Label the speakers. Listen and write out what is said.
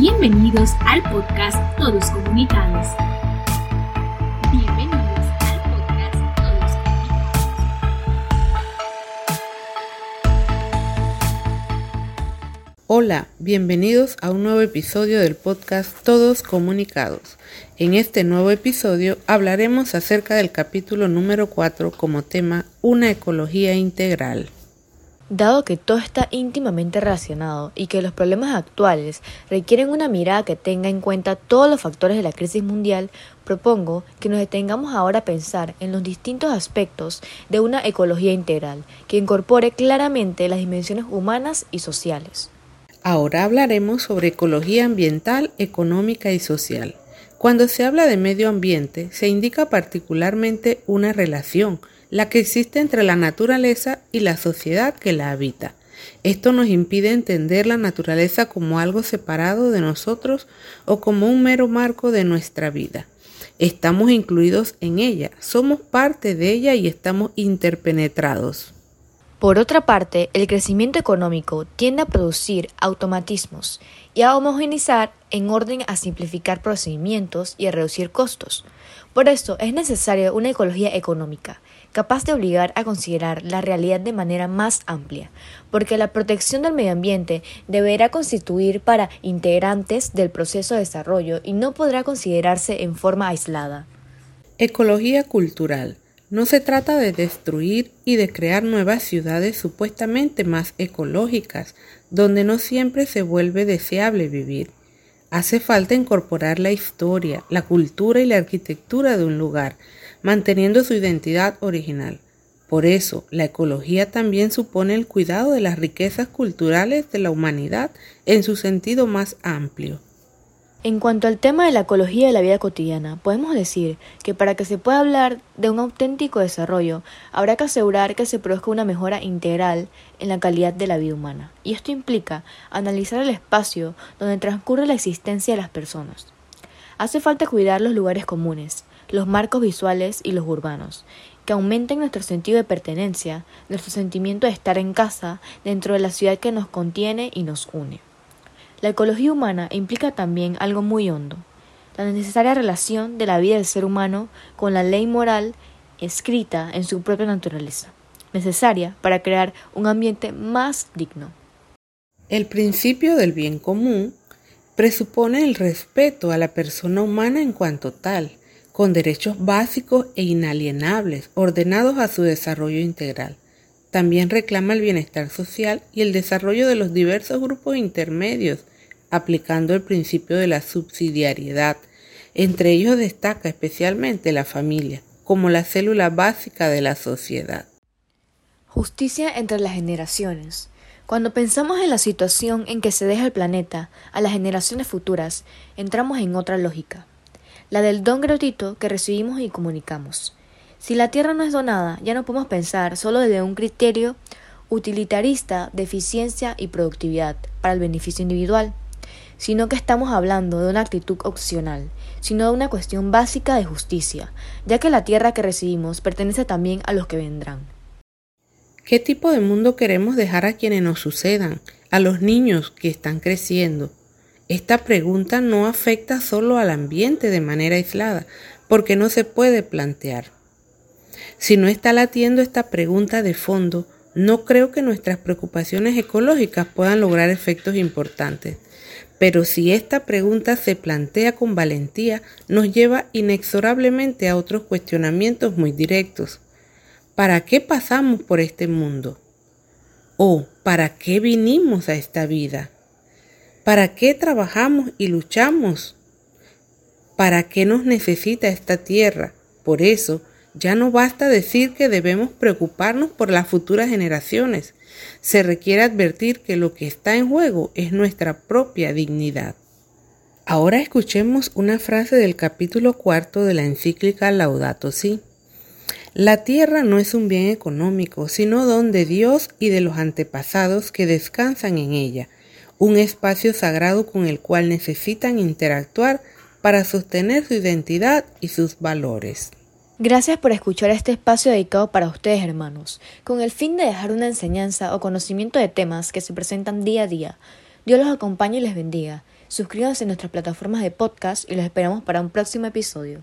Speaker 1: Bienvenidos al podcast Todos Comunicados. Bienvenidos al podcast Todos Comunicados.
Speaker 2: Hola, bienvenidos a un nuevo episodio del podcast Todos Comunicados. En este nuevo episodio hablaremos acerca del capítulo número 4 como tema Una ecología integral.
Speaker 3: Dado que todo está íntimamente relacionado y que los problemas actuales requieren una mirada que tenga en cuenta todos los factores de la crisis mundial, propongo que nos detengamos ahora a pensar en los distintos aspectos de una ecología integral que incorpore claramente las dimensiones humanas y sociales.
Speaker 2: Ahora hablaremos sobre ecología ambiental, económica y social. Cuando se habla de medio ambiente, se indica particularmente una relación la que existe entre la naturaleza y la sociedad que la habita. Esto nos impide entender la naturaleza como algo separado de nosotros o como un mero marco de nuestra vida. Estamos incluidos en ella, somos parte de ella y estamos interpenetrados.
Speaker 3: Por otra parte, el crecimiento económico tiende a producir automatismos y a homogeneizar en orden a simplificar procedimientos y a reducir costos. Por esto es necesaria una ecología económica, capaz de obligar a considerar la realidad de manera más amplia, porque la protección del medio ambiente deberá constituir para integrantes del proceso de desarrollo y no podrá considerarse en forma aislada.
Speaker 2: Ecología cultural. No se trata de destruir y de crear nuevas ciudades supuestamente más ecológicas, donde no siempre se vuelve deseable vivir. Hace falta incorporar la historia, la cultura y la arquitectura de un lugar, manteniendo su identidad original. Por eso, la ecología también supone el cuidado de las riquezas culturales de la humanidad en su sentido más amplio.
Speaker 3: En cuanto al tema de la ecología de la vida cotidiana, podemos decir que para que se pueda hablar de un auténtico desarrollo, habrá que asegurar que se produzca una mejora integral en la calidad de la vida humana. Y esto implica analizar el espacio donde transcurre la existencia de las personas. Hace falta cuidar los lugares comunes, los marcos visuales y los urbanos, que aumenten nuestro sentido de pertenencia, nuestro sentimiento de estar en casa dentro de la ciudad que nos contiene y nos une. La ecología humana implica también algo muy hondo, la necesaria relación de la vida del ser humano con la ley moral escrita en su propia naturaleza, necesaria para crear un ambiente más digno.
Speaker 2: El principio del bien común presupone el respeto a la persona humana en cuanto tal, con derechos básicos e inalienables ordenados a su desarrollo integral. También reclama el bienestar social y el desarrollo de los diversos grupos intermedios, aplicando el principio de la subsidiariedad. Entre ellos destaca especialmente la familia, como la célula básica de la sociedad.
Speaker 3: Justicia entre las generaciones. Cuando pensamos en la situación en que se deja el planeta a las generaciones futuras, entramos en otra lógica la del don gratuito que recibimos y comunicamos. Si la tierra no es donada, ya no podemos pensar solo desde un criterio utilitarista de eficiencia y productividad para el beneficio individual, sino que estamos hablando de una actitud opcional, sino de una cuestión básica de justicia, ya que la tierra que recibimos pertenece también a los que vendrán.
Speaker 2: ¿Qué tipo de mundo queremos dejar a quienes nos sucedan, a los niños que están creciendo, esta pregunta no afecta solo al ambiente de manera aislada, porque no se puede plantear. Si no está latiendo esta pregunta de fondo, no creo que nuestras preocupaciones ecológicas puedan lograr efectos importantes. Pero si esta pregunta se plantea con valentía, nos lleva inexorablemente a otros cuestionamientos muy directos. ¿Para qué pasamos por este mundo? ¿O para qué vinimos a esta vida? ¿Para qué trabajamos y luchamos? ¿Para qué nos necesita esta tierra? Por eso, ya no basta decir que debemos preocuparnos por las futuras generaciones. Se requiere advertir que lo que está en juego es nuestra propia dignidad. Ahora escuchemos una frase del capítulo cuarto de la encíclica Laudato Si. La tierra no es un bien económico, sino don de Dios y de los antepasados que descansan en ella un espacio sagrado con el cual necesitan interactuar para sostener su identidad y sus valores.
Speaker 3: Gracias por escuchar este espacio dedicado para ustedes, hermanos, con el fin de dejar una enseñanza o conocimiento de temas que se presentan día a día. Dios los acompañe y les bendiga. Suscríbanse a nuestras plataformas de podcast y los esperamos para un próximo episodio.